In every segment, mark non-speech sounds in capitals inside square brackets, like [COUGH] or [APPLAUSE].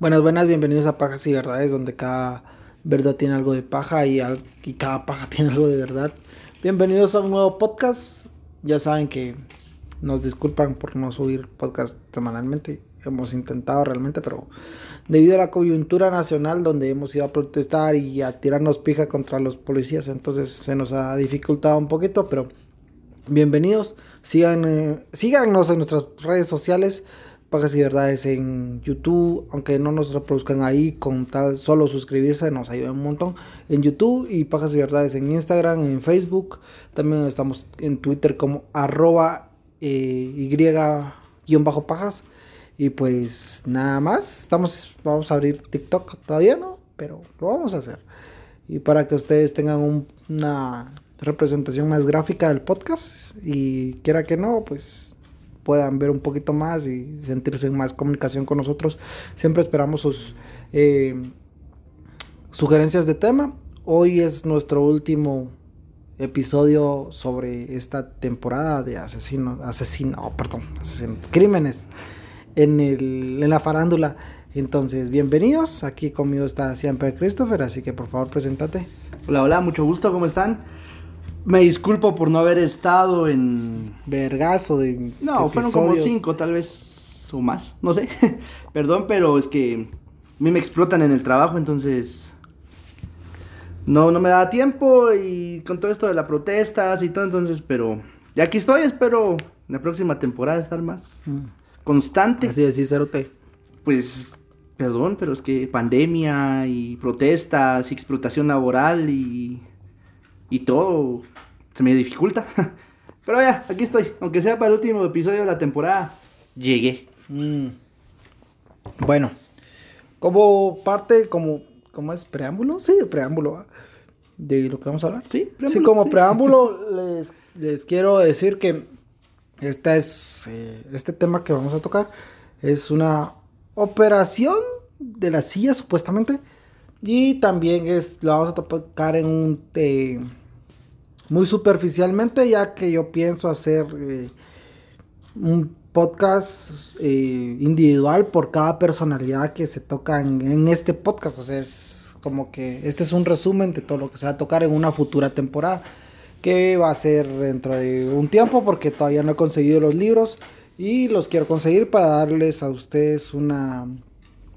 Buenas, buenas, bienvenidos a Pajas y Verdades, donde cada verdad tiene algo de paja y, al- y cada paja [LAUGHS] tiene algo de verdad. Bienvenidos a un nuevo podcast. Ya saben que nos disculpan por no subir podcast semanalmente. Hemos intentado realmente, pero debido a la coyuntura nacional donde hemos ido a protestar y a tirarnos pija contra los policías, entonces se nos ha dificultado un poquito, pero bienvenidos. Sigan, eh, síganos en nuestras redes sociales. Pagas y Verdades en YouTube, aunque no nos reproduzcan ahí, con tal solo suscribirse nos ayuda un montón. En YouTube y Pajas y Verdades en Instagram, en Facebook. También estamos en Twitter como arroba eh, y-pajas. Y pues nada más, estamos, vamos a abrir TikTok todavía no, pero lo vamos a hacer. Y para que ustedes tengan un- una representación más gráfica del podcast y quiera que no, pues puedan ver un poquito más y sentirse en más comunicación con nosotros. Siempre esperamos sus eh, sugerencias de tema. Hoy es nuestro último episodio sobre esta temporada de asesino, asesino, oh, perdón, crímenes en, el, en la farándula. Entonces, bienvenidos. Aquí conmigo está siempre Christopher, así que por favor, preséntate. Hola, hola, mucho gusto, ¿cómo están? Me disculpo por no haber estado en... Vergazo de. No, fueron como cinco, tal vez, o más, no sé. [LAUGHS] Perdón, pero es que a mí me explotan en el trabajo, entonces... No, no me da tiempo y con todo esto de las protestas y todo, entonces, pero... Ya aquí estoy, espero la próxima temporada estar más Mm. constante. Así decís, Cerote. Pues, perdón, pero es que pandemia y protestas y explotación laboral y, y todo se me dificulta. [LAUGHS] Pero ya, aquí estoy. Aunque sea para el último episodio de la temporada, llegué. Mm. Bueno, como parte, como, ¿cómo es? ¿Preámbulo? Sí, preámbulo de lo que vamos a hablar. Sí, Sí, preámbulo, como sí. preámbulo [LAUGHS] les, les quiero decir que esta es, eh, este tema que vamos a tocar es una operación de la CIA supuestamente y también es, lo vamos a tocar en un... eh, muy superficialmente ya que yo pienso hacer... eh, un podcast eh, individual por cada personalidad que se toca en, en este podcast. O sea, es como que este es un resumen de todo lo que se va a tocar en una futura temporada. Que va a ser dentro de un tiempo porque todavía no he conseguido los libros. Y los quiero conseguir para darles a ustedes una,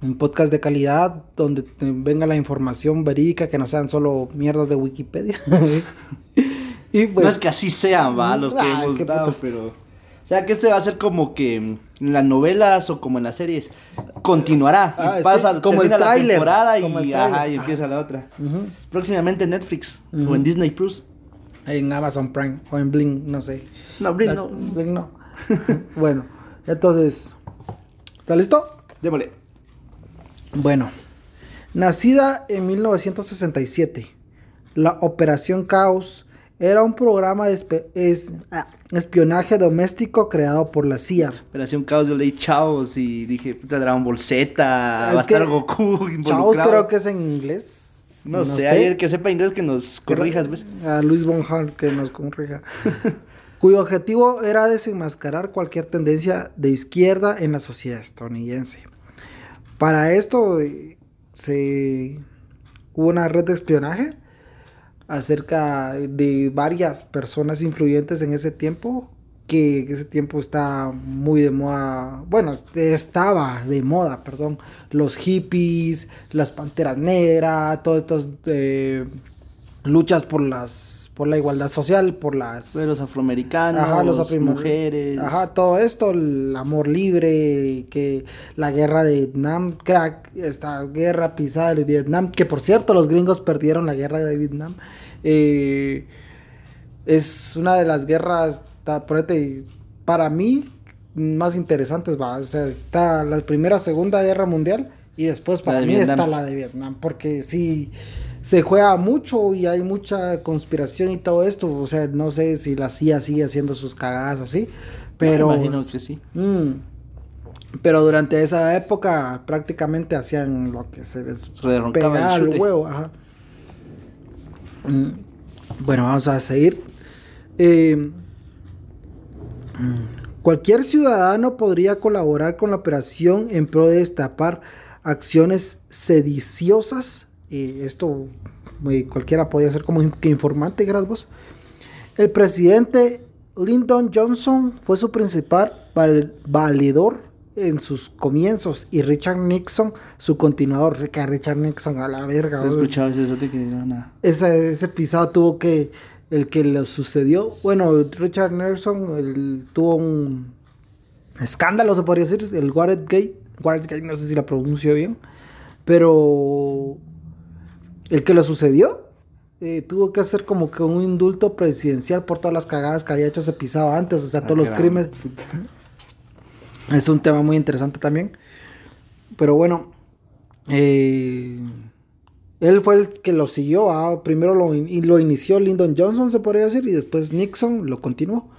un podcast de calidad donde venga la información verídica, que no sean solo mierdas de Wikipedia. [LAUGHS] y pues, no es que así sean, va, los que Ah, hemos dado, putas. pero... O sea, que este va a ser como que en las novelas o como en las series. Continuará. Ah, y sí, pasa, como el termina la tráiler, temporada y, como el ajá, tráiler. y empieza la otra. Próximamente en Netflix o en Disney Plus. En Amazon Prime o en Bling, no sé. No, Blink La- no. Blink no. [LAUGHS] bueno, entonces, ¿está listo? Démosle. Bueno, nacida en 1967, la Operación Caos era un programa de espe- es- ah, espionaje doméstico creado por la CIA. Operación Caos, yo leí Chaos y dije, puta, Dragon Ball Z, va a estar Goku Chaos creo que es en inglés. No, sé, hay el que sepa inglés que nos corrijas, ¿ves? A Luis Von Hall que nos corrija. [LAUGHS] cuyo objetivo era desenmascarar cualquier tendencia de izquierda en la sociedad estadounidense. Para esto eh, se hubo una red de espionaje acerca de varias personas influyentes en ese tiempo que ese tiempo está muy de moda, bueno, estaba de moda, perdón, los hippies, las panteras negras, todas estas eh, luchas por las por la igualdad social, por las Pues los afroamericanos, Ajá, los mujeres. Ajá, todo esto, el amor libre, que la guerra de Vietnam, crack, esta guerra pisada de Vietnam, que por cierto los gringos perdieron la guerra de Vietnam, eh, es una de las guerras, ponete, para mí, más interesantes, va, o sea, está la primera, segunda guerra mundial y después para de mí Vietnam. está la de Vietnam, porque sí se juega mucho y hay mucha conspiración y todo esto. O sea, no sé si la CIA sigue haciendo sus cagadas así, pero. Me imagino que sí. Mm. pero durante esa época prácticamente hacían lo que se les roncaba el pegaba al huevo. Ajá. Mm. Bueno, vamos a seguir. Eh, Cualquier ciudadano podría colaborar con la operación en pro de destapar acciones sediciosas. Esto eh, cualquiera podía ser como informante, gracias. El presidente Lyndon Johnson fue su principal valedor en sus comienzos y Richard Nixon su continuador. Richard Nixon a la verga. Ese, ese pisado tuvo que, el que lo sucedió, bueno, Richard Nixon tuvo un escándalo, se podría decir, el Watergate, Watergate, no sé si la pronuncio bien, pero el que lo sucedió eh, tuvo que hacer como que un indulto presidencial por todas las cagadas que había hecho ese pisado antes, o sea, ah, todos los crímenes. Es un tema muy interesante también. Pero bueno, eh, él fue el que lo siguió. Ah, primero lo, lo inició Lyndon Johnson, se podría decir, y después Nixon lo continuó.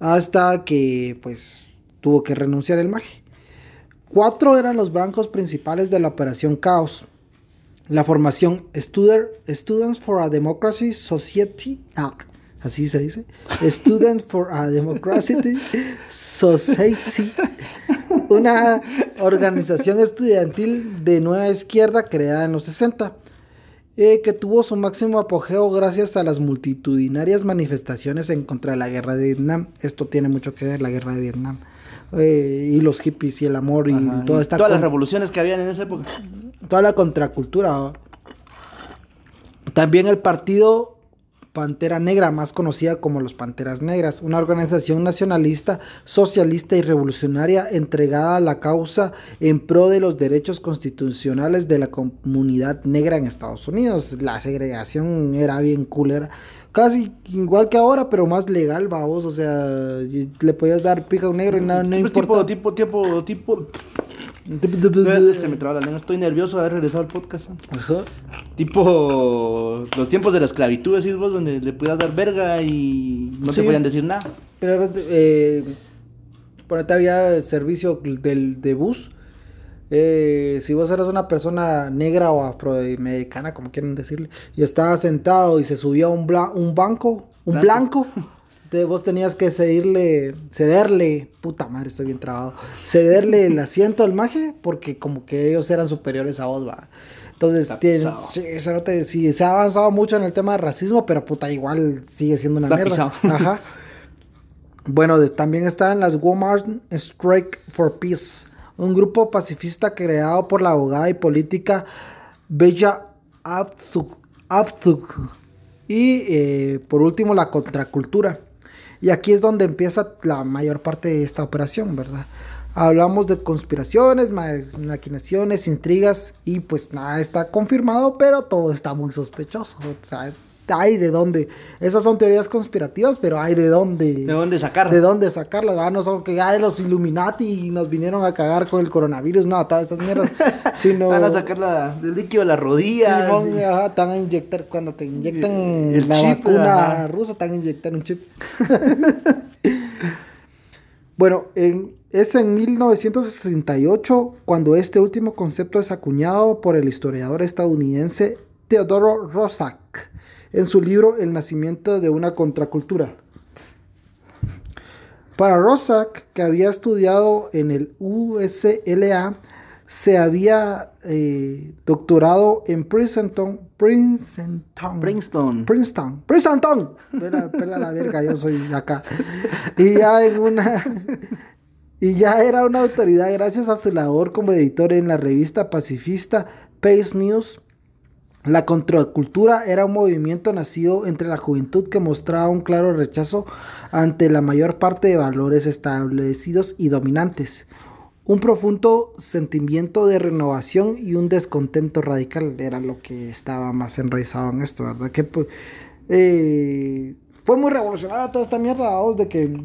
Hasta que, pues, tuvo que renunciar el MAGE. Cuatro eran los blancos principales de la Operación Caos. La formación Students for a Democracy Society, ah, así se dice, Student for a Democracy Society, una organización estudiantil de nueva izquierda creada en los 60, eh, que tuvo su máximo apogeo gracias a las multitudinarias manifestaciones en contra de la guerra de Vietnam. Esto tiene mucho que ver, la guerra de Vietnam. Eh, y los hippies y el amor y toda esta... Todas las revoluciones que habían en esa época. Toda la contracultura. También el partido Pantera Negra, más conocida como los Panteras Negras, una organización nacionalista, socialista y revolucionaria entregada a la causa en pro de los derechos constitucionales de la comunidad negra en Estados Unidos. La segregación era bien cooler, casi igual que ahora, pero más legal, vamos, o sea, le podías dar pica a un negro y nada, no, importa. Tipo, tipo, tipo, tipo se me traba la lengua, estoy nervioso de haber regresado al podcast. Ajá. Tipo los tiempos de la esclavitud, decís vos, donde le podías dar verga y no te podían decir nada. Pero eh, por ahí había servicio del, de bus. Eh, si vos eras una persona negra o afroamericana, como quieren decirle, y estabas sentado y se subía un, un banco, un blanco vos tenías que cederle, cederle, puta madre, estoy bien trabado, cederle el asiento al maje porque como que ellos eran superiores a vos, va. Entonces, sí, eso no te, sí, se ha avanzado mucho en el tema de racismo, pero puta, igual sigue siendo una mierda. [LAUGHS] Ajá. Bueno, también están las Walmart Strike for Peace, un grupo pacifista creado por la abogada y política Bella Abzug. Y eh, por último, la contracultura. Y aquí es donde empieza la mayor parte de esta operación, ¿verdad? Hablamos de conspiraciones, maquinaciones, intrigas y pues nada está confirmado, pero todo está muy sospechoso. O sea, hay de dónde. Esas son teorías conspirativas, pero hay de dónde. De dónde sacarlas. De dónde sacarlas. No son que hay los Illuminati nos vinieron a cagar con el coronavirus. No, todas estas mierdas. [LAUGHS] sino... Van a sacar la, el líquido de la rodilla. Sí. Ajá, te van a inyectar. Cuando te inyectan el la vacuna rusa, te van a inyectar un chip. [LAUGHS] bueno, en, es en 1968 cuando este último concepto es acuñado por el historiador estadounidense Teodoro Roszak en su libro El nacimiento de una contracultura. Para Rosak, que había estudiado en el USLA, se había eh, doctorado en Princeton, Princeton, Princeton, Princeton, Princeton, pela, la verga, yo soy acá, y ya en una, y ya era una autoridad gracias a su labor como editor en la revista pacifista Pace News la contracultura era un movimiento nacido entre la juventud que mostraba un claro rechazo ante la mayor parte de valores establecidos y dominantes, un profundo sentimiento de renovación y un descontento radical era lo que estaba más enraizado en esto, ¿verdad? Que pues, eh, fue muy revolucionaria toda esta mierda, de que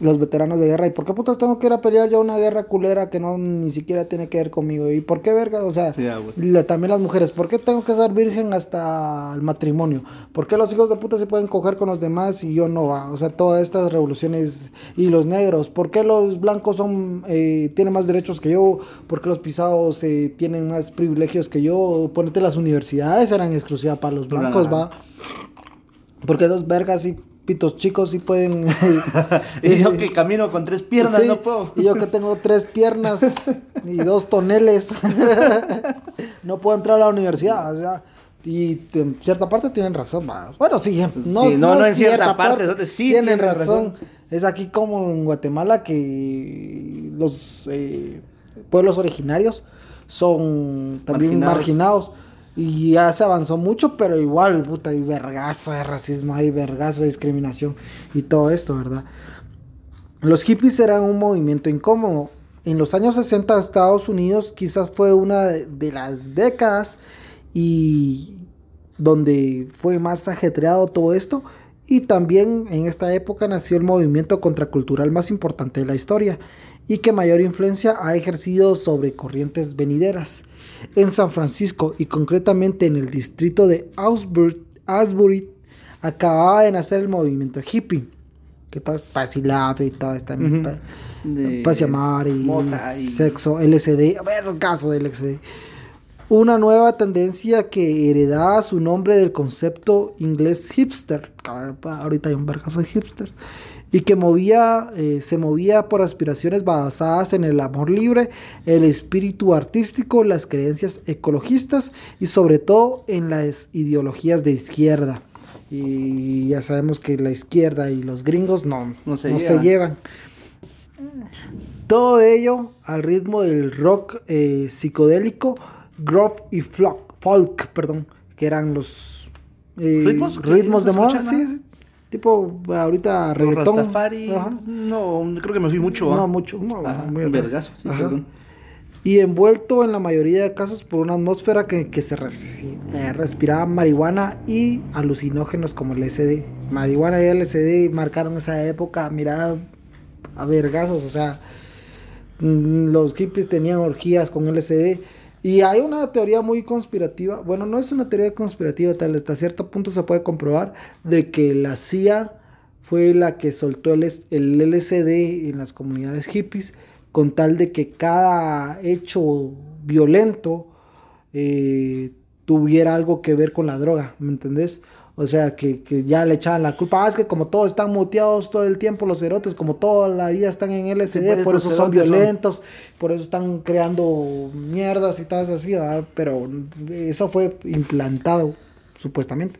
los veteranos de guerra. ¿Y por qué putas tengo que ir a pelear ya una guerra culera que no ni siquiera tiene que ver conmigo? ¿Y por qué verga? O sea, también las mujeres, ¿por qué tengo que ser virgen hasta el matrimonio? ¿Por qué los hijos de puta se pueden coger con los demás y yo no? Va? O sea, todas estas revoluciones y los negros, ¿por qué los blancos son eh, tienen más derechos que yo? ¿Por qué los pisados eh, tienen más privilegios que yo? Ponete las universidades eran exclusivas para los blancos, va. Porque esos vergas sí pitos chicos sí pueden... [LAUGHS] y yo que camino con tres piernas, Sí, no puedo. Y yo que tengo tres piernas y dos toneles, [LAUGHS] no puedo entrar a la universidad. O sea, y en cierta parte tienen razón. va. Bueno, sí, no, Sí, no, no en cierta parte, donde sí tienen, tienen razón. razón. Es aquí como en Guatemala que los eh, pueblos originarios son también Marginados. marginados. Y ya se avanzó mucho, pero igual, puta, hay vergazo de racismo, hay vergazo de discriminación y todo esto, ¿verdad? Los hippies eran un movimiento incómodo. En los años 60 de Estados Unidos quizás fue una de, de las décadas y donde fue más ajetreado todo esto. Y también en esta época nació el movimiento contracultural más importante de la historia y que mayor influencia ha ejercido sobre corrientes venideras. En San Francisco y concretamente en el distrito de Asbury, Asbury acababa de nacer el movimiento hippie, que todo es paz y toda esta Ujú. pa- De paz y amar y y- sexo, LSD, a ver, caso del LSD. Una nueva tendencia que heredaba su nombre del concepto inglés hipster, ahorita hay un de hipsters, y que movía, eh, se movía por aspiraciones basadas en el amor libre, el espíritu artístico, las creencias ecologistas y sobre todo en las ideologías de izquierda. Y ya sabemos que la izquierda y los gringos no, No se no llevan. se llevan. Todo ello al ritmo del rock eh, psicodélico, groove y folk, folk, perdón, que eran los eh, ¿Ritmos ritmos de moda, sí, tipo ahorita reggaetón. Rastafari, no, creo que me fui mucho. No, ¿ah? mucho, no, Ajá, muy vergazo, sí, perdón. Y envuelto en la mayoría de casos por una atmósfera que, que se eh, respiraba marihuana y alucinógenos como el LSD. Marihuana y LSD marcaron esa época, mira, a vergazos, o sea, mm, los hippies tenían orgías con LSD. Y hay una teoría muy conspirativa, bueno, no es una teoría conspirativa, tal, hasta cierto punto se puede comprobar de que la CIA fue la que soltó el, LSD en las comunidades hippies con tal de que cada hecho violento eh, tuviera algo que ver con la droga, ¿me entendés? O sea, que, que ya le echaban la culpa. Ah, es que como todos están muteados todo el tiempo los cerotes, como toda la vida están en LSD, Sí, pues, por eso son violentos, por eso están creando mierdas y tal así, ¿verdad? Pero eso fue implantado, supuestamente.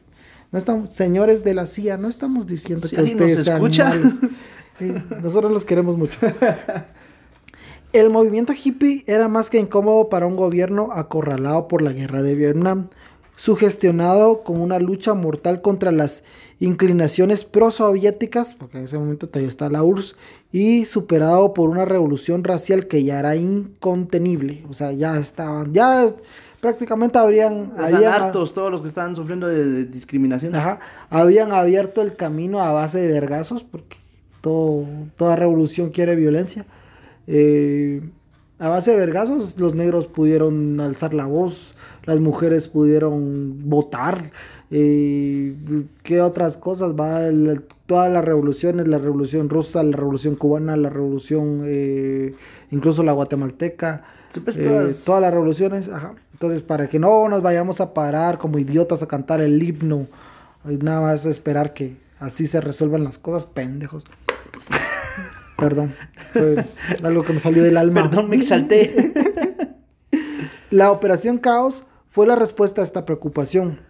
No estamos, señores de la CIA, no estamos diciendo que ustedes sean malos. [LAUGHS] Sí, nosotros los queremos mucho. El movimiento hippie era más que incómodo para un gobierno acorralado por la guerra de Vietnam, sugestionado con una lucha mortal contra las inclinaciones pro-soviéticas, porque en ese momento todavía está la URSS, y superado por una revolución racial que ya era incontenible. O sea, ya estaban, ya es- prácticamente habrían... Habían- hartos todos los que están sufriendo de, de discriminación. Ajá, habían abierto el camino a base de vergazos, porque todo, toda revolución quiere violencia. Eh, a base de vergazos, los negros pudieron alzar la voz, las mujeres pudieron votar. eh, ¿Qué otras cosas? Va La- todas las revoluciones, la revolución rusa, la revolución cubana, la revolución, eh, incluso la guatemalteca. Sí, pues, eh, todas- todas las revoluciones, ajá. Entonces, para que no nos vayamos a parar como idiotas a cantar el himno, nada más esperar que así se resuelvan las cosas, pendejos. Perdón, fue algo que me salió del alma. Perdón, me exalté. [LAUGHS] La Operación Caos fue la respuesta a esta preocupación.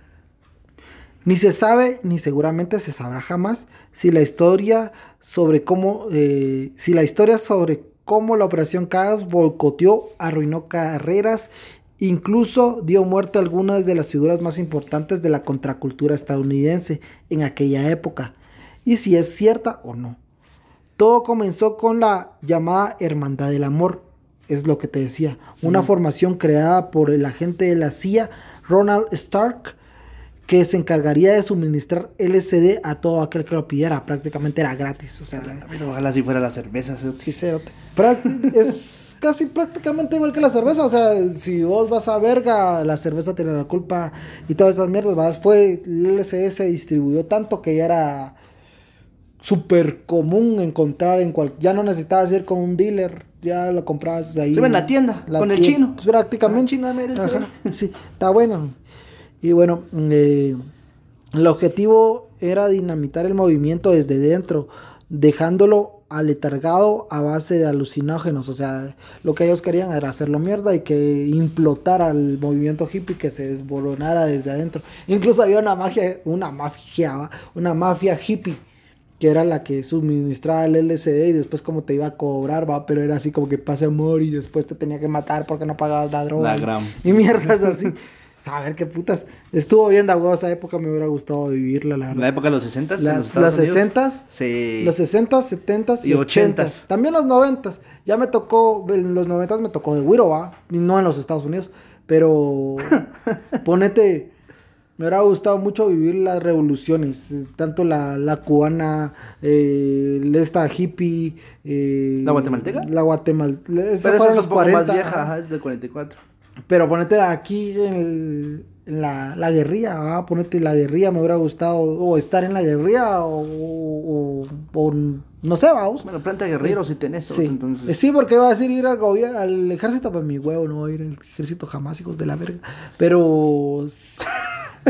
Ni se sabe, ni seguramente se sabrá jamás, si la historia sobre cómo, eh, si la historia sobre cómo la Operación Caos boicoteó, arruinó carreras, incluso dio muerte a algunas de las figuras más importantes de la contracultura estadounidense en aquella época, y si es cierta o no. Todo comenzó con la llamada Hermandad del Amor, es lo que te decía, una formación creada por el agente de la CIA, Ronald Stark, que se encargaría de suministrar LSD a todo aquel que lo pidiera, prácticamente era gratis, o sea, Pero ojalá si fuera la cerveza. ¿sí? Práct- es casi prácticamente igual que la cerveza, o sea, si vos vas a verga, la cerveza tiene la culpa y todas esas mierdas, vas, fue, el LSD se distribuyó tanto que ya era súper común encontrar en cual ya no necesitabas ir con un dealer, ya lo comprabas ahí. Se ve en la tienda, con el chino. pues, prácticamente. Ah, chino, mire, Ajá, sí. sí, está bueno. Y bueno, eh, El objetivo era dinamitar el movimiento desde dentro, dejándolo aletargado a base de alucinógenos. O sea, lo que ellos querían era hacerlo mierda y que implotara el movimiento hippie, que se desboronara desde adentro. Incluso había una magia, una mafia, una mafia hippie que era la que suministraba el LCD y después como te iba a cobrar, va, pero era así como que pase amor y después te tenía que matar porque no pagabas la droga. La gram. [LAUGHS] Y mierdas así. A ver qué putas. Estuvo bien de esa época, me hubiera gustado vivirla, la verdad. La época de los 60 Las, las 60 Sí. los 60 70 y Y 80 ochentas. También los 90 Ya me tocó, en los 90 me tocó de Wiro, va. Y no en los Estados Unidos. Pero [LAUGHS] ponete, me hubiera gustado mucho vivir las revoluciones. eh, Tanto la, la cubana, eh, esta hippie. eh, ¿La guatemalteca? La guatemalteca. Pero esa fueron es los un poco 40. más vieja, ajá. ajá, es del 44. Pero ponete aquí en, el- en la, la guerrilla, ¿va? ponete la guerrilla, me hubiera gustado, o estar en la guerrilla, o, o, o no sé, vamos. Bueno, planta guerrero si tenés, Sí. entonces. sí, porque iba a decir ir al gobierno, al ejército, pues mi huevo, no voy a ir al ejército jamás, hijos de la verga. Pero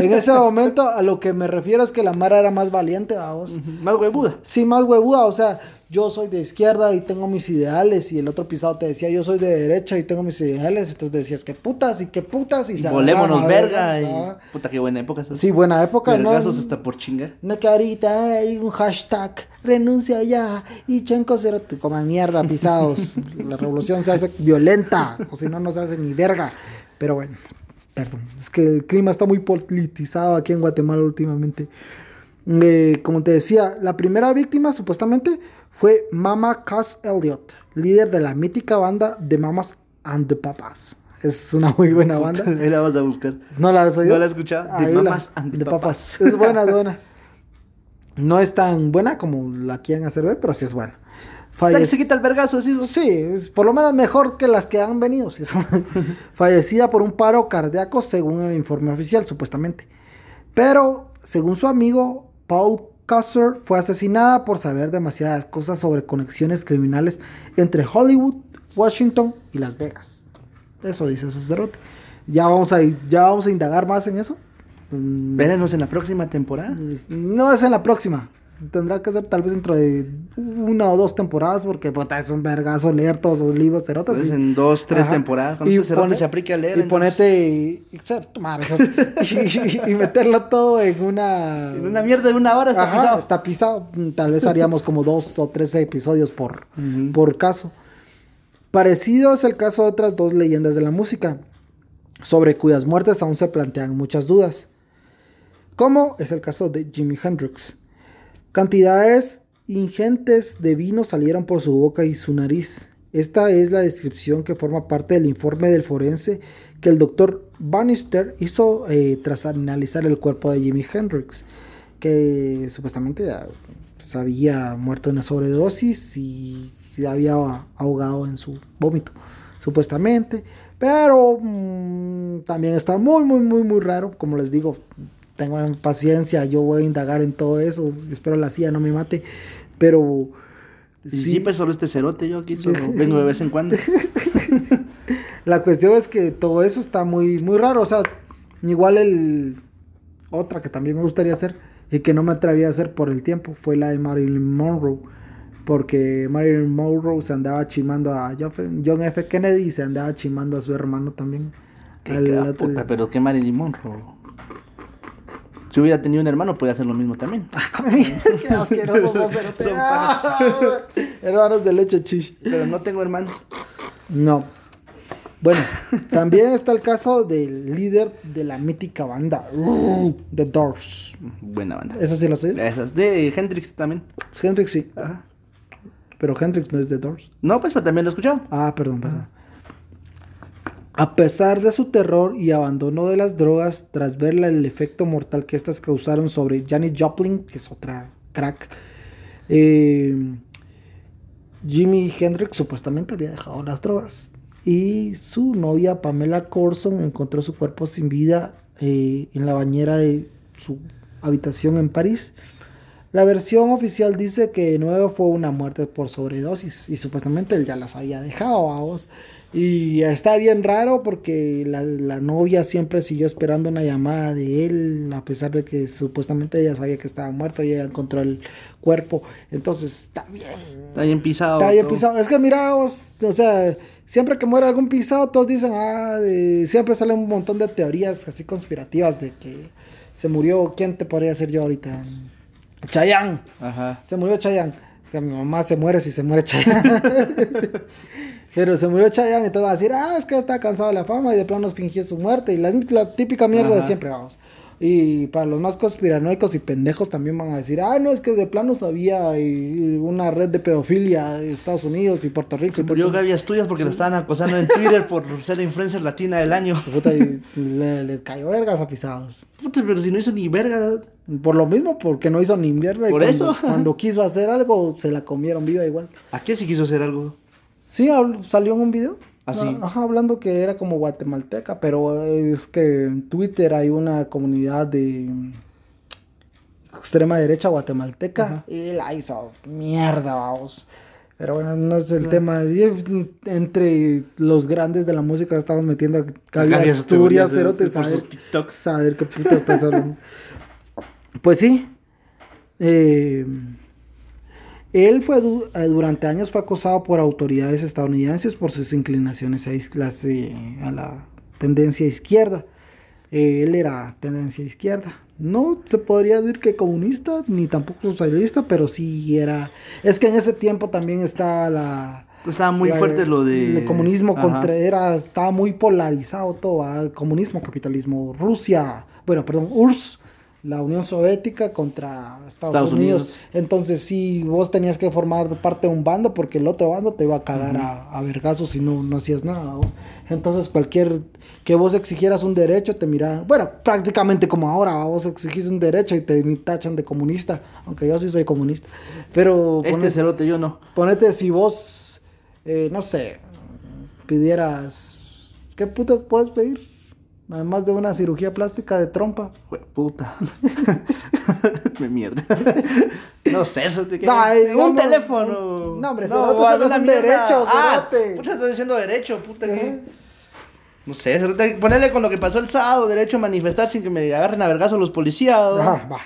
en ese momento a lo que me refiero es que la Mara era más valiente, vamos. Más huevuda. Sí, más huevuda, o sea, yo soy de izquierda y tengo mis ideales, y el otro pisado te decía, yo soy de derecha y tengo mis ideales, entonces decías, que putas y que putas, y, Y volémonos verga. Y... Puta, qué buena época. esa. Sí, buena época, ¿no? Hasta por chingar. No que ahorita hay un hashtag, renuncia ya, y Chenco cero, te coman mierda, pisados. [LAUGHS] La revolución se hace violenta, o si no, no se hace ni verga. Pero bueno, perdón, es que el clima está muy politizado aquí en Guatemala últimamente. Eh, como te decía, la primera víctima supuestamente fue Mama Cass Elliot, líder de la mítica banda de Mamas and the Papas. Es una muy [LAUGHS] buena banda. Ahí la vas a buscar. ¿No la has oído? No la he escuchado. De la- Mamas and the papas. Papas. Es buena, es [LAUGHS] buena. No es tan buena como la quieren hacer ver, pero sí es buena. Dale, Fallec- se quita el vergazo, sí. Sí, es por lo menos mejor que las que han venido. sí, [LAUGHS] Fallecida por un paro cardíaco, según el informe oficial, supuestamente. Pero, según su amigo, Paul Cusser fue asesinada por saber demasiadas cosas sobre conexiones criminales entre Hollywood, Washington y Las Vegas. Eso dice ese sacerdote. Ya vamos a, ya vamos a indagar más en eso. Mm, Vérenos en la próxima temporada. no es en la próxima. Tendrá que ser tal vez dentro de una o dos temporadas porque puta, es un vergazo leer todos los libros cerotas. Y- en dos, tres Ajá. temporadas. Cuando este cerote se a leer. Y ponete y, y, [LAUGHS] y- y- y meterlo todo en una... En una mierda de una hora está Ajá, pisado. está pisado. Tal vez haríamos como dos o tres episodios por, por caso. Parecido es el caso de otras dos leyendas de la música, sobre cuyas muertes aún se plantean muchas dudas. Como es el caso de Jimi Hendrix. Cantidades ingentes de vino salieron por su boca y su nariz. Esta es la descripción que forma parte del informe del forense que el doctor Bannister hizo eh, tras analizar el cuerpo de Jimi Hendrix, que supuestamente ah, pues, había muerto en una sobredosis y había ahogado en su vómito, supuestamente. Pero mm, también está muy, muy, muy, muy raro. Como les digo, tengan paciencia, yo voy a indagar en todo eso. Espero la CIA no me mate. Pero Y sí, pues solo este cerote, yo aquí solo [LAUGHS] vengo de vez en cuando. [LAUGHS] la cuestión es que todo eso está muy, muy raro. O sea, igual el otra que también me gustaría hacer y que no me atreví a hacer por el tiempo fue la de Marilyn Monroe. Porque Marilyn Monroe se andaba chimando a John F. Kennedy y se andaba chimando a su hermano también. Qué Al puta, pero qué Marilyn Monroe. Si hubiera tenido un hermano, podía hacer lo mismo también. Ah, qué [LAUGHS] asqueroso sos, cerote. Son Ah, [LAUGHS] Hermanos de leche chish. Pero no tengo hermanos. No. Bueno, también está el caso del líder de la mítica banda, The Doors. Buena banda. ¿Esa sí la soy? Esas. De Hendrix también. Hendrix sí, Ajá. pero Hendrix no es The Doors. No, pues pero también lo he escuchado. Ah, perdón, perdón. A pesar de su terror y abandono de las drogas, tras ver el efecto mortal que estas causaron sobre Janis Joplin, que es otra crack, eh, Jimi Hendrix supuestamente había dejado las drogas. Y su novia Pamela Corson encontró su cuerpo sin vida eh, en la bañera de su habitación en París. La versión oficial dice que de nuevo fue una muerte por sobredosis y supuestamente él ya las había dejado a vos. Y está bien raro porque la, la, novia siempre siguió esperando una llamada de él, a pesar de que supuestamente ella sabía que estaba muerto y ella encontró el cuerpo. Entonces está bien. Está bien pisado. Está bien pisado. Es que mira, o sea, siempre que muere algún pisado, todos dicen, ah, de, siempre salen un montón de teorías así conspirativas de que se murió. ¿Quién te podría ser yo ahorita? Chayán. Ajá. Se murió Chayán. Que mi mamá se muere si se muere Chayán. [LAUGHS] Pero se murió Chayanne y te va a decir, ah, es que está cansado de la fama y de plano fingió su muerte. Y la, típica mierda de siempre, vamos. Y para los más conspiranoicos y pendejos también van a decir, ah, no, es que de plano sabía una red de pedofilia de Estados Unidos y Puerto Rico. Se murió Gaby Asturias porque lo estaban acosando en Twitter por ser la influencer latina del año. [LAUGHS] Puta, y le, cayó vergas a pisados. Puta, pero si no hizo ni verga. Por lo mismo, porque no hizo ni verga. Por eso. Cuando quiso hacer algo, se la comieron viva igual. ¿A qué si quiso hacer algo? Sí, salió en un video. Así. ¿Ah, Ajá, hablando que era como guatemalteca, pero es que en Twitter hay una comunidad de extrema derecha guatemalteca y la hizo mierda, vamos. Pero bueno, no es el tema. Entre los grandes de la música estamos metiendo a Asturias, Cerote, saber, saber qué puta estás hablando. [LAUGHS] pues sí. Eh, él fue eh, durante años fue acosado por autoridades estadounidenses por sus inclinaciones a, la tendencia izquierda. Eh, él era tendencia izquierda. No se podría decir que comunista ni tampoco socialista, pero sí era. Es que en ese tiempo también está la. Estaba muy fuerte lo de. El comunismo contra. Era, estaba muy polarizado todo. Comunismo, capitalismo. Rusia. Bueno, perdón, URSS la Unión Soviética contra Estados, Unidos. Entonces sí, vos tenías que formar parte de un bando porque el otro bando te iba a cagar a, a, vergazos si no, no hacías nada. Entonces cualquier que vos exigieras un derecho te mira, bueno, prácticamente como ahora, vos exigís un derecho y te tachan de comunista, aunque yo sí soy comunista. Pero... Este cerote yo no. Ponete si vos, eh, no sé, pidieras... ¿Qué putas puedes pedir? Además de una cirugía plástica de trompa. Jue puta. [LAUGHS] Me mierda. no sé, eso te no, Un teléfono. No, hombre, no, no son derechos, ah, puta, estás diciendo derecho, puta, ¿qué? No sé, ponerle con lo que pasó el sábado, derecho a manifestar sin que me agarren a vergazo los policías. Ajá, va.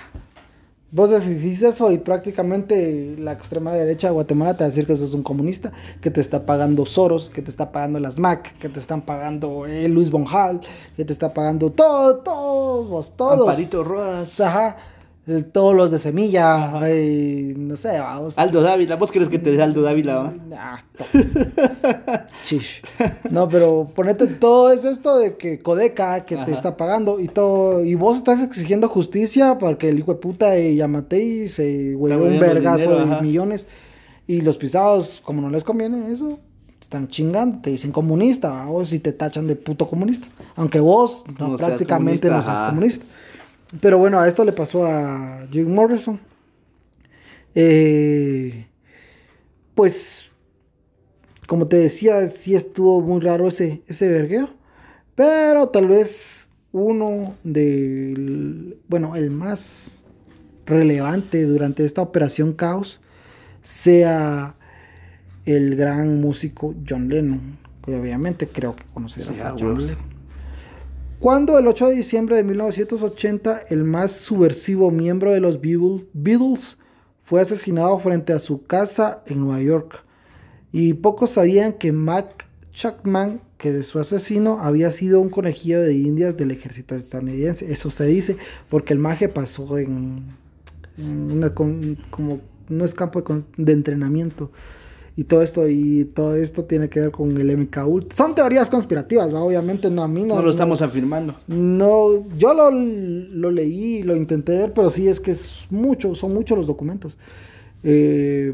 Vos decís eso y prácticamente la extrema derecha de Guatemala te va a decir que sos un comunista, que te está pagando Soros, que te está pagando las MAC, que te están pagando eh, Luis Bonjal, que te está pagando todo, todos, todos. Amparito Rodas. Ajá. Todos los de semilla, no sé, vamos. Aldo Dávila, ¿vos crees que te dé Aldo Dávila? Nah, Chish. No, pero ponete todo es esto de que Codeca que te está pagando y todo, y vos estás exigiendo justicia porque el hijo de puta de Yamatei se huevó un vergazo de millones y los pisados, como no les conviene eso, están chingando, te dicen comunista, o si te tachan de puto comunista, aunque vos prácticamente no seas comunista. Pero bueno, a esto le pasó a Jim Morrison. Eh, pues, como te decía, sí estuvo muy raro ese, ese vergueo. Pero tal vez uno del, bueno, el más relevante durante esta operación Caos sea el gran músico John Lennon. Que obviamente creo que conocerás a John Lennon. Cuando el 8 de diciembre de 1980 el más subversivo miembro de los Beatles fue asesinado frente a su casa en Nueva York. Y pocos sabían que Mac Chapman, que de su asesino había sido un conejillo de indias del ejército estadounidense. Eso se dice porque el maje pasó en, una, como no es campo de entrenamiento y todo esto y todo esto tiene que ver con el MK Ultra. Son teorías conspirativas, obviamente no a mí no. No lo estamos afirmando. No, yo lo, lo, leí, lo intenté ver, pero sí es que es mucho, son muchos los documentos. Eh,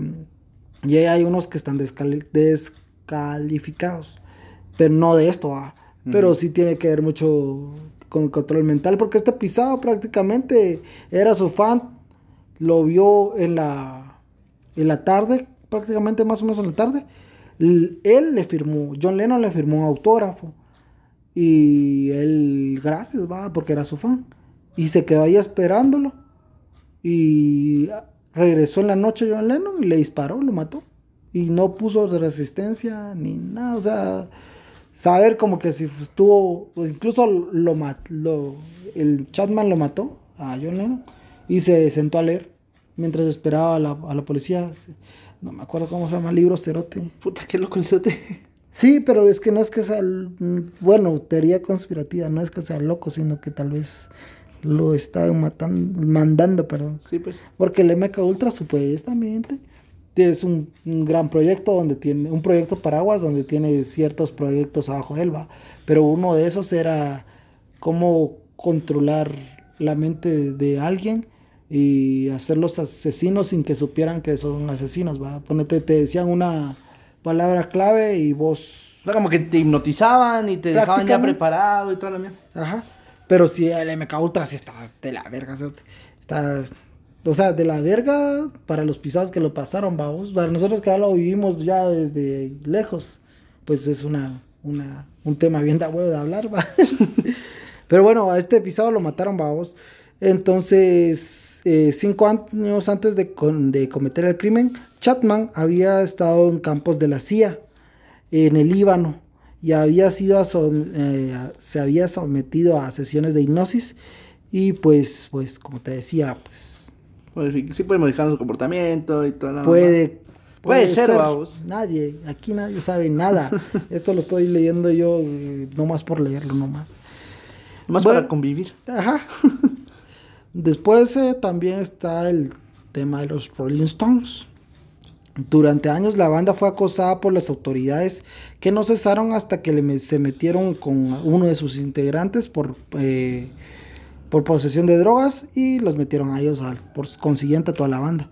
y hay unos que están descalificados, pero no de esto, pero sí tiene que ver mucho con el control mental, porque este pisado prácticamente era su fan, lo vio en la, en la tarde prácticamente más o menos en la tarde, él le firmó, John Lennon le firmó un autógrafo. Y él, gracias, va, porque era su fan. Y se quedó ahí esperándolo. Y regresó en la noche John Lennon y le disparó, lo mató. Y no puso resistencia ni nada, o sea, saber como que si estuvo, pues, incluso lo, el Chatman lo mató a John Lennon y se sentó a leer mientras esperaba a la, a la policía. No me acuerdo cómo se llama el libro, Cerote. Puta, qué loco el cerote. Sí, pero es que no es que sea, mm, bueno, teoría conspirativa, no es que sea loco, sino que tal vez lo está matando, mandando, perdón. Sí, pues. Porque el MK Ultra supuestamente es un, un gran proyecto donde tiene, un proyecto paraguas donde tiene ciertos proyectos abajo de él, va. Pero uno de esos era cómo controlar la mente de, de alguien y hacerlos asesinos sin que supieran que son asesinos, va. Ponete, te decían una palabra clave y vos O sea, como que te hipnotizaban y te dejaban ya preparado y toda la mierda. Ajá. Pero sí, el MK Ultra sí está de la verga. Está. O sea, de la verga para los pisados que lo pasaron, vamos. Para nosotros que ya lo vivimos ya desde lejos, pues es una, una, un tema bien de huevo de hablar, va. [LAUGHS] Pero bueno, a este pisado lo mataron, vamos. Entonces, eh, cinco años antes de, con- de cometer el crimen, Chatman había estado en campos de la CIA en el Líbano y había sido eh, se había sometido a sesiones de hipnosis y pues pues como te decía pues Pues, sí, puede modificar su comportamiento y toda la puede Puede ser, nadie aquí nadie sabe nada [LAUGHS] esto lo estoy leyendo yo eh, nomás por leerlo nomás Más Bueno. para convivir. Ajá. [LAUGHS] Después eh, también está el tema de los Rolling Stones. Durante años la banda fue acosada por las autoridades que no cesaron hasta que le se metieron con uno de sus integrantes por, eh, por posesión de drogas y los metieron a ellos, por consiguiente a toda la banda.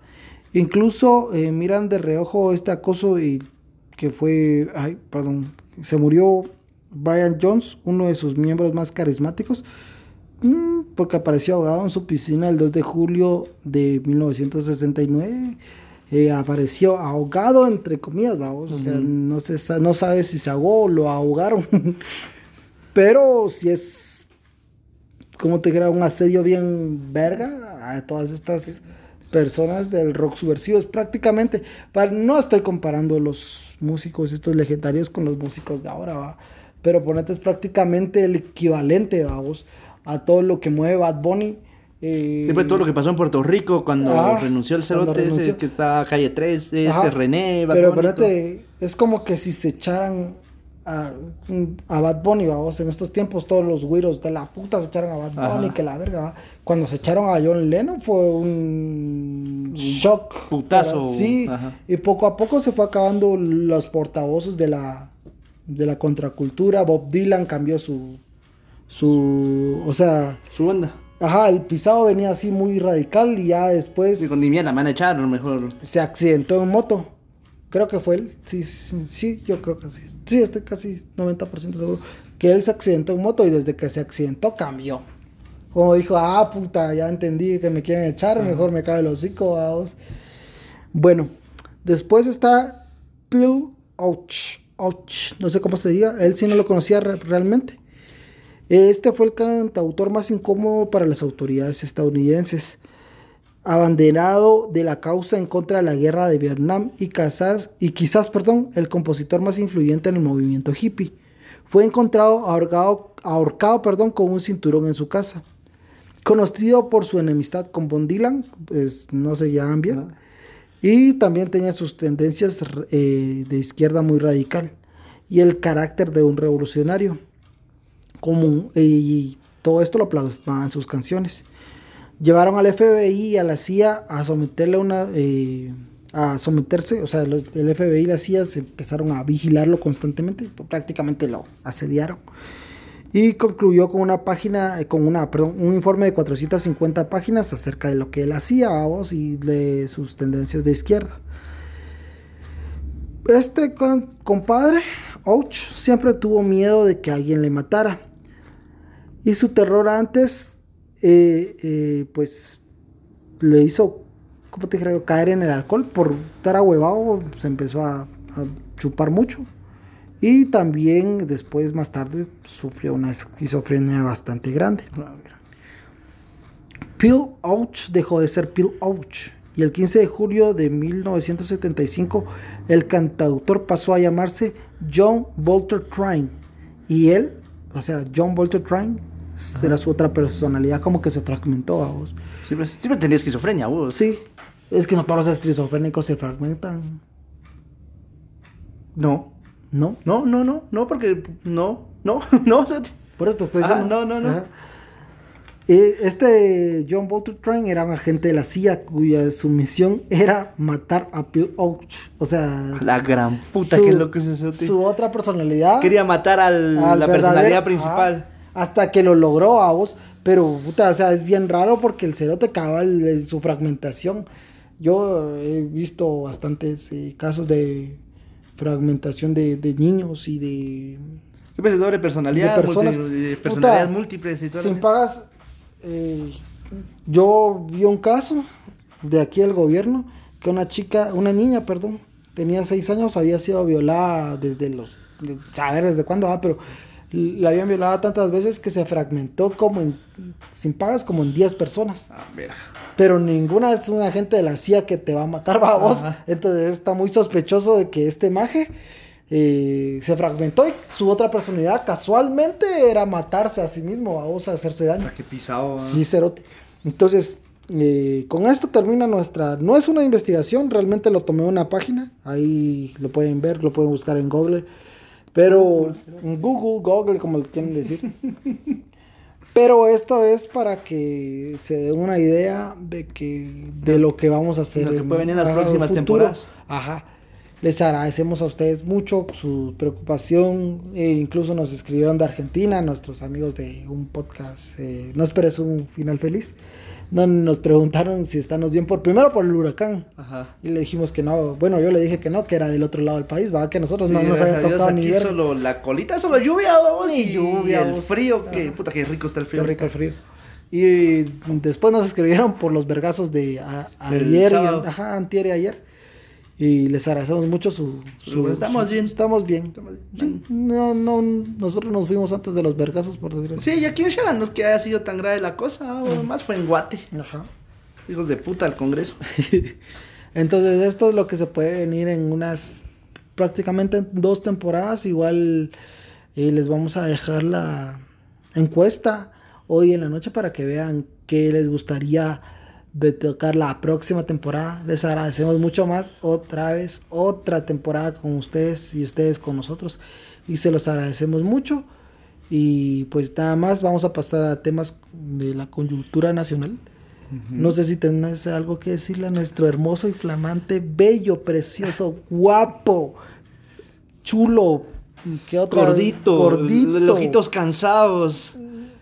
Incluso eh, miran de reojo este acoso y que fue, ay, perdón, se murió Brian Jones, uno de sus miembros más carismáticos, porque apareció ahogado en su piscina el 2 de julio de 1969. Eh, apareció ahogado, entre comillas, vamos. O sea, no, se, no sabe si se ahogó o lo ahogaron. [LAUGHS] Pero si es, como te dijera, un asedio bien verga a todas estas personas del rock subversivo. Es prácticamente, para, no estoy comparando los músicos estos legendarios con los músicos de ahora, va. Pero ponete es prácticamente el equivalente, vamos, a todo lo que mueve Bad Bunny. eh, Después todo lo que pasó en Puerto Rico cuando renunció el cerote ese que está calle 3, este Ajá, René, Bad Pero espérate, es como que si se echaran a, a Bad Bunny, vamos, en estos tiempos todos los güiros de la puta se echaron a Bad Ajá. Bunny, que la verga, va. Cuando se echaron a John Lennon fue un shock. putazo, para- Sí, ajá. y poco a poco se fue acabando los portavoces de la, de la contracultura. Bob Dylan cambió su, su, o sea, Su banda. ajá, el pisado venía así muy radical y ya después Digo, ni mierda, me van a echar, mejor. se accidentó en moto. Creo que fue él. Sí, sí, sí, yo creo que sí. Sí, estoy casi 90% seguro. Que él se accidentó en moto y desde que se accidentó cambió. Como dijo, ah, puta, ya entendí que me quieren echar, mejor me cae el hocico, vamos. Bueno, después está Bill Ouch. Ouch, no sé cómo se diga. Él sí no lo conocía re- realmente. Este fue el cantautor más incómodo para las autoridades estadounidenses abanderado de la causa en contra de la guerra de Vietnam y quizás, y quizás perdón, el compositor más influyente en el movimiento hippie. Fue encontrado ahorcado, ahorcado perdón, con un cinturón en su casa. Conocido por su enemistad con Bob Dylan, pues no se llevaban bien. Ajá. Y también tenía sus tendencias eh, de izquierda muy radical y el carácter de un revolucionario. Como, y todo esto lo plasmaba en sus canciones. Llevaron al FBI y a la CIA a someterle una eh, a someterse, o sea, el FBI y la CIA se empezaron a vigilarlo constantemente, prácticamente lo asediaron. Y concluyó con una página, con una, perdón, un informe de 450 páginas acerca de lo que él hacía, vamos, y de sus tendencias de izquierda. Este compadre, Ouch, siempre tuvo miedo de que alguien le matara. Y su terror antes, eh, eh, pues, le hizo, ¿cómo te yo? Caer en el alcohol. Por estar ahuevado, se empezó a, a chupar mucho. Y también después, más tarde, sufrió una esquizofrenia bastante grande. A ver. Phil Ouch dejó de ser Phil Ouch. Y el 15 de julio de 1975, el cantautor pasó a llamarse John Walter Trine. Y él, o sea, John Walter Train, era su otra personalidad, como que se fragmentó a vos. Siempre, siempre tenía esquizofrenia, vos. Sí, es que no todos los esquizofrénicos se fragmentan, No. ¿no? No, no, no, no, porque no, no, [LAUGHS] no. Por eso te estoy Ah, diciendo. no, no, no. Ajá. Eh, Este John Train era un agente de la CIA cuya su misión era matar a Bill Ouch. O sea, La gran puta, su- qué loco es ese cerote. Su otra personalidad. Quería matar al, al la personalidad principal. Hasta que lo logró a vos. Pero, puta, o sea, es bien raro porque el cerote cabal en su fragmentación. Yo he visto bastantes eh, casos de fragmentación de, de niños y de Siempre es doble personalidad, de personas. Puta, personalidades múltiples y todo. Sin pagas. Eh, yo vi un caso de aquí del gobierno que una chica, una niña, perdón, tenía seis años, había sido violada desde los, de- saber desde cuándo, ah, pero la habían violado tantas veces que se fragmentó como en, sin pagas como en 10 personas. Ah, verga. Pero ninguna es un agente de la CIA que te va a matar, [LAUGHS] va vos. Entonces está muy sospechoso de que este maje eh, se fragmentó y su otra personalidad casualmente era matarse a sí mismo, a vos, a hacerse daño. Qué pisado. Sí, cerote. Entonces, eh, con esto termina nuestra... No es una investigación, realmente lo tomé de una página. Ahí lo pueden ver, lo pueden buscar en Google. Pero en Google, Google, como le quieren decir. [LAUGHS] Pero esto es para que se den una idea de que de lo que vamos a hacer Lo que en- puede venir en las próximas futuro. temporadas. Ajá. Les agradecemos a ustedes mucho su preocupación. e incluso nos escribieron de Argentina, nuestros amigos de un podcast. eh, no esperes un final feliz. No, nos preguntaron si estamos bien por primero por el huracán. Ajá. Y le dijimos que no. Bueno, yo le dije que no, que era del otro lado del país, va, que nosotros no nos había tocado ni ver. solo la colita, solo lluvia, vamos. Y lluvia, el vos. frío, que Ajá. puta, qué rico está el frío. Qué rico el frío. Y después nos escribieron por los vergazos de a- ayer, y, ajá, antier y ayer. Y les agradecemos mucho su... su- Pues estamos su- bien. Estamos bien. Estamos bien. Sí, no, no, nosotros nos fuimos antes de los vergazos, por desgracia. Sí, y aquí en Sharon no es que haya sido tan grave la cosa, o más fue en Guate. Ajá. Hijos de puta al Congreso. [LAUGHS] Entonces esto es lo que se puede venir en unas prácticamente en dos temporadas. Igual eh, les vamos a dejar la encuesta hoy en la noche para que vean qué les gustaría de tocar la próxima temporada. Les agradecemos mucho más otra vez, otra temporada con ustedes y ustedes con nosotros. Y se los agradecemos mucho. Y pues nada más vamos a pasar a temas de la coyuntura nacional. No sé si tenés algo que decirle a nuestro hermoso y flamante, bello, precioso, guapo, chulo, ¿qué otro? Gordito, Gordito. l- ojitos cansados.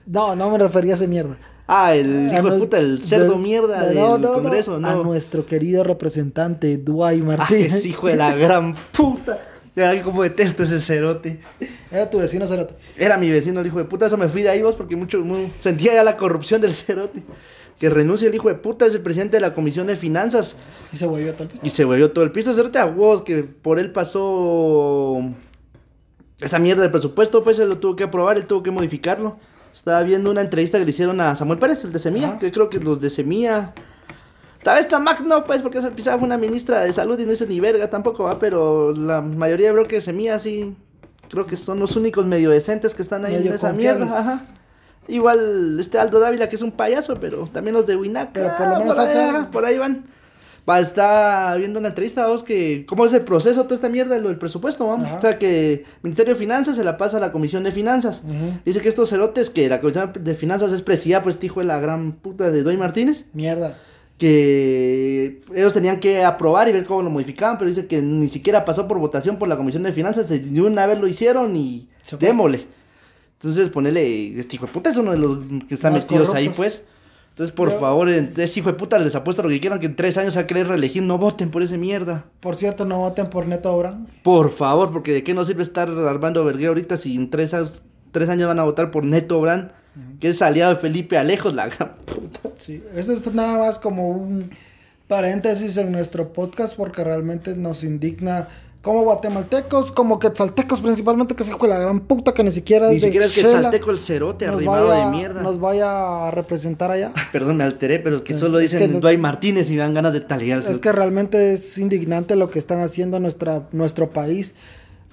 No, no me refería a ese mierda. Ah, el hijo de puta, el cerdo de- mierda de- del no, no, no, Congreso, ¿no? A nuestro querido representante, Duay Ah, Martínez. ese hijo de la gran puta. Mira como detesto ese cerote. Era tu vecino Cerote. Era mi vecino el hijo de puta, eso me fui de ahí vos porque mucho, mu- sentía ya la corrupción del cerote. Que renuncia el hijo de puta, es el presidente de la Comisión de Finanzas. Y se volvió tal vez. Y se volvió todo el piso. Cerote a vos, que por él pasó esa mierda del presupuesto, pues él lo tuvo que aprobar, él tuvo que modificarlo. Estaba viendo una entrevista que le hicieron a Samuel Pérez, el de Semilla, Ajá. que creo que los de Semilla. Tal vez Tamac no, pues, porque esa pisada fue una ministra de salud y no hizo ni verga tampoco, va, pero la mayoría creo que Semilla sí. Creo que son los únicos medio decentes que están ahí Medio en esa mierda, ajá. Igual este Aldo Dávila, que es un payaso, pero también los de Winac. Pero por lo menos por, hace ahí, algo. por ahí van. Está viendo una entrevista vos que. ¿Cómo es el proceso, toda esta mierda, lo del presupuesto, vamos? Ajá. O sea, que el Ministerio de Finanzas se la pasa a la Comisión de Finanzas. Dice que estos cerotes, que la Comisión de Finanzas es presidida por este hijo de la gran puta de Doy Martínez, Mierda. que ellos tenían que aprobar y ver cómo lo modificaban, pero dice que ni siquiera pasó por votación por la Comisión de Finanzas, de una vez lo hicieron y démosle. Entonces ponele, este hijo de puta es uno de los que están Más metidos ahí, pues. Entonces, por favor, en- ese hijo de puta les apuesto lo que quieran, que en tres años a querer reelegir, no voten por ese mierda. Por cierto, no voten por Neto Obran. Por favor, porque de qué nos sirve estar armando vergueo ahorita si en tres, años- tres años van a votar por Neto Brand, que es aliado de Felipe Alejos, la gran puta. Sí, esto es nada más como un paréntesis en nuestro podcast porque realmente nos indigna como guatemaltecos, como quetzaltecos principalmente, que se de la gran puta que ni siquiera Ni es de siquiera es que Shela, salteco el cerote nos arrimado vaya- de mierda. Nos vaya a representar allá. [LAUGHS] Perdón, me alteré, pero que solo Es dicen Dwight Martínez y me dan ganas de talear. Es que realmente es indignante lo que están haciendo nuestra, nuestro país.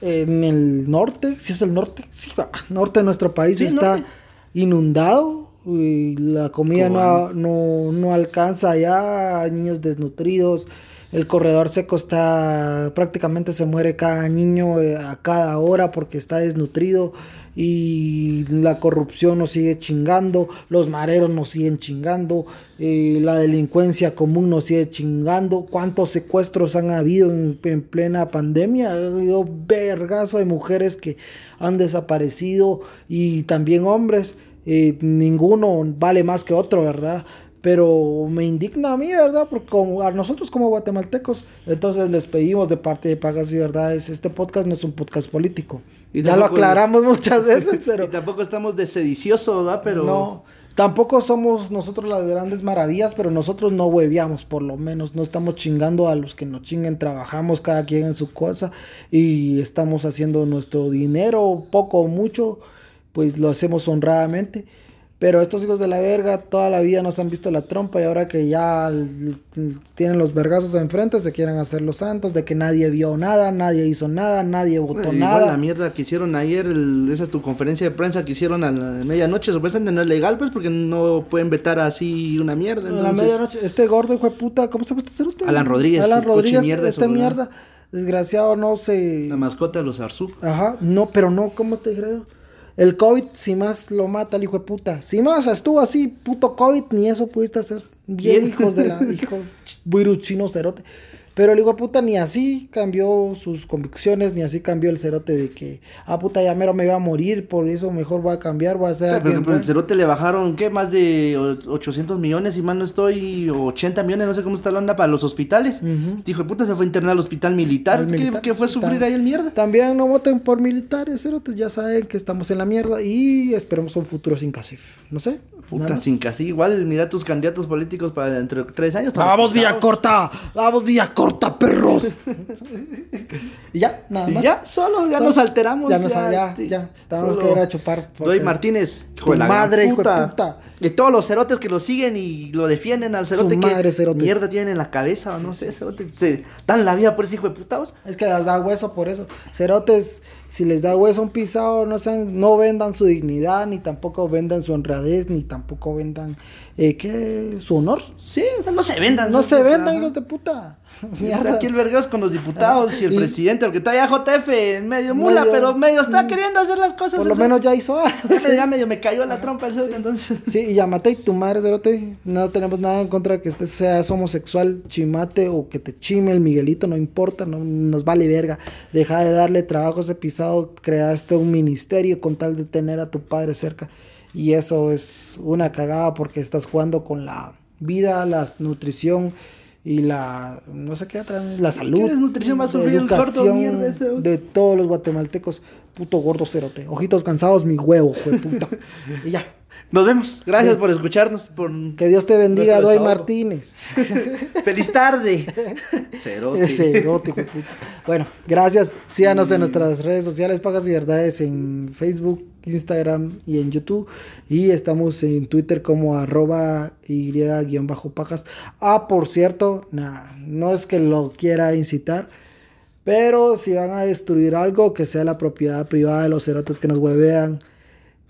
en el norte, si es el norte, sí, va, norte de nuestro país Sí, está norte. inundado y la comida no, no, no alcanza allá, niños desnutridos, el corredor seco está, prácticamente se muere cada niño eh, a cada hora porque está desnutrido y la corrupción nos sigue chingando, los mareros nos siguen chingando, eh, la delincuencia común nos sigue chingando, cuántos secuestros han habido en, en plena pandemia, ha habido vergazo de mujeres que han desaparecido y también hombres, eh, ninguno vale más que otro, ¿verdad? Pero me indigna a mí, ¿verdad? Porque como a nosotros como guatemaltecos, entonces les pedimos de parte de Pagas y Verdades, este podcast no es un podcast político. Y ya lo aclaramos [LAUGHS] muchas veces, [LAUGHS] pero Y tampoco estamos de sedicioso, ¿verdad? Pero. no. Tampoco somos nosotros las grandes maravillas, pero nosotros no hueveamos, por lo menos. No estamos chingando a los que nos chinguen, trabajamos cada quien en su cosa y estamos haciendo nuestro dinero, poco o mucho, pues lo hacemos honradamente. Pero estos hijos de la verga toda la vida nos han visto la trompa y ahora que ya tienen los vergazos enfrente se quieren hacer los santos de que nadie vio nada, nadie hizo nada, nadie votó Igual nada. la mierda que hicieron ayer, el- esa es tu conferencia de prensa que hicieron a la medianoche, supuestamente no es legal, pues, porque no pueden vetar así una mierda. A la medianoche, este gordo hijo de puta, ¿cómo se llama este cerote? Alan Rodríguez, Alan Rodríguez, mierda, este ¿verdad? mierda, desgraciado, no se... La mascota de los Arzú. Ajá, no, pero no, ¿cómo te creo? El COVID, si más lo mata el hijo de puta. Si más estuvo así, puto COVID, ni eso pudiste hacer bien, hijos de la... [LAUGHS] hijo virus chino cerote. Pero el hijo puta ni así cambió sus convicciones, ni así cambió el cerote de que, ah, puta, ya mero me iba a morir, por eso mejor voy a cambiar, voy a hacer Pero, alguien pero el bueno". cerote le bajaron, ¿qué? Más de o- 800 millones, y más no estoy, 80 millones, no sé cómo está la onda para los hospitales. Este hijo de puta se fue a internar al hospital militar. Al ¿Qué, militar. qué fue a sufrir ahí el mierda? También no voten por militares, cerotes, ya saben que estamos en la mierda y esperemos un futuro sin CACIF. No sé. Puta, sin casi. Igual, mira tus candidatos políticos para dentro de tres años. Vamos vía pisados. corta, vamos vía corta, perros. y ya, nada Y más. ya, solo, ya Solo. nos alteramos. Ya nos ya, ya, tenemos solo. que ir a chupar. Doy Martínez, hijo Tu de la madre, hijo de puta. Y todos los cerotes que lo siguen y lo defienden al cerote Su que madre, cerote. mierda tienen en la cabeza o no sé, cerote. Se dan la vida por ese hijo de puta. Es que les da hueso por eso. Cerotes, si les da hueso un pisado, no sean, no vendan su dignidad, ni tampoco vendan su honradez, ni tampoco vendan, eh, ¿qué? Su honor. Sí, o sea, no se vendan. No se vendan, hijos de puta. [LAUGHS] Mierda. Mierda. Aquí el vergados con los diputados y el Y- presidente, porque todavía JF, medio mula, Medio- pero medio está Mm. queriendo hacer las cosas. Por lo menos ya hizo algo. [LAUGHS] ya me- ya medio me cayó la trompa el cerote, entonces. Sí, y Yamate y tu madre, Cerote, no tenemos nada en contra de que estés seas homosexual, chimate o que te chime el Miguelito, no importa, no nos vale verga. Deja de darle trabajo a ese pisado, creaste un ministerio con tal de tener a tu padre cerca. Y eso es una cagada porque estás jugando con la vida, la nutrición y la, no sé qué otra, la salud. desnutrición va a la sufrir el gordo educación mierda de todos los guatemaltecos. Puto gordo cerote. Ojitos cansados, mi huevo, fue puta. y ya. Nos vemos. Gracias Sí. por escucharnos. Por... Que Dios te bendiga, Doy. Martínez. [LAUGHS] Feliz tarde. [LAUGHS] Cerote. Erótico, puta. Bueno, gracias. Síganos en nuestras redes sociales, Pagas y Verdades, en Facebook, Instagram y en YouTube. Y estamos en Twitter como arroba y-pajas. Ah, por cierto, nah, no es que lo quiera incitar. Pero si van a destruir algo, que sea la propiedad privada de los cerotes que nos huevean.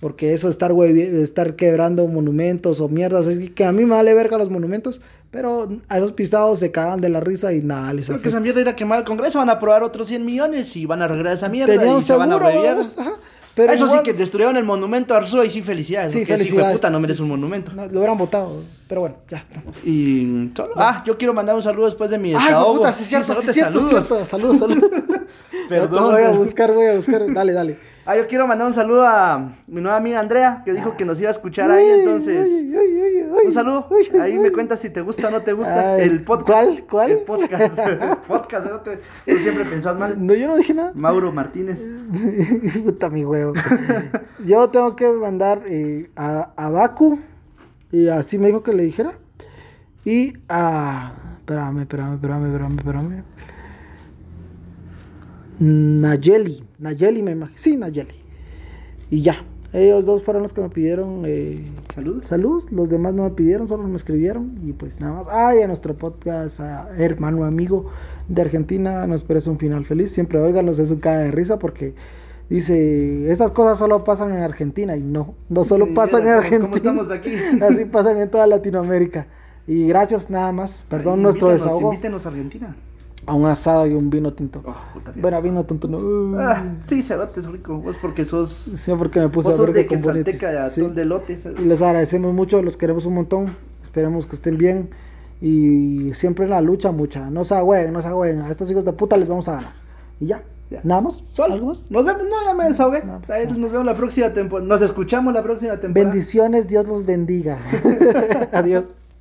Porque eso, estar, hueve- estar quebrando monumentos o mierdas, es que a mí me vale verga los monumentos, pero a esos pisados se cagan de la risa y nada, les Creo que afecta. esa mierda irá a quemar al Congreso. Van a aprobar otros 100 millones y van a arreglar esa mierda. Tenía y un se van a pero Eso igual- sí que destruyeron el monumento a Arzúa y sí, felicidades. Sí, ese hijo de felicidades. puta no merece Sí, un monumento. no, lo hubieran votado, pero bueno, ya. Y Ah, yo quiero mandar un saludo después de mi desahogo. puta, sí, cierto, sí, cierto, saludos. cierto. Saludos, saludos. [LAUGHS] Perdón. voy a buscar, voy a buscar. Dale, dale. Ah, yo quiero mandar un saludo a mi nueva amiga Andrea, que dijo que nos iba a escuchar ahí, entonces... Un saludo. Ahí me cuentas si te gusta o no te gusta el podcast. ¿cuál? ¿Cuál? El podcast. [LAUGHS] El podcast. ¿no? Te- Tú siempre pensás mal. No, yo no dije nada. Mauro Martínez. [LAUGHS] Puta mi huevo. Yo tengo que mandar eh, a, a Baku. Y así me dijo que le dijera. Y a. Espérame, espérame, espérame, espérame, espérame. Nayeli. Nayeli me imagino. Sí, Nayeli. Y ya. Ellos dos fueron los que me pidieron eh, Salud. salud. Los demás no me pidieron, solo me escribieron. Y pues nada más. Ah, y a nuestro podcast, a hermano amigo de Argentina, nos parece un final feliz. Siempre óiganos, es un cara de risa porque dice: Esas cosas solo pasan en Argentina. Y no, no solo Sí, pasan en Argentina. ¿cómo estamos aquí? [LAUGHS] Así pasan en toda Latinoamérica. Y gracias nada más. Perdón Ay, nuestro desahogo. Invítenos a Argentina. A un asado y un vino tinto. Oh, puta. Bueno, vino tinto no. Ah, sí, cerote es rico. Vos porque sos. Sí, porque me puse Vos a sos de. Quetzalteca, Sí. de lote. Y les agradecemos mucho, los queremos un montón. Esperemos que estén bien. Y siempre en la lucha, mucha. No se agüen, no se agüen. A estos hijos de puta les vamos a ganar. Y ya. Ya. Nada más. Sol. ¿Algo más? Nos vemos. No, ya me desahogué. No, pues, Ahí no. Nos vemos la próxima temporada. Nos escuchamos la próxima temporada. Bendiciones, Dios los bendiga. [LAUGHS] Adiós.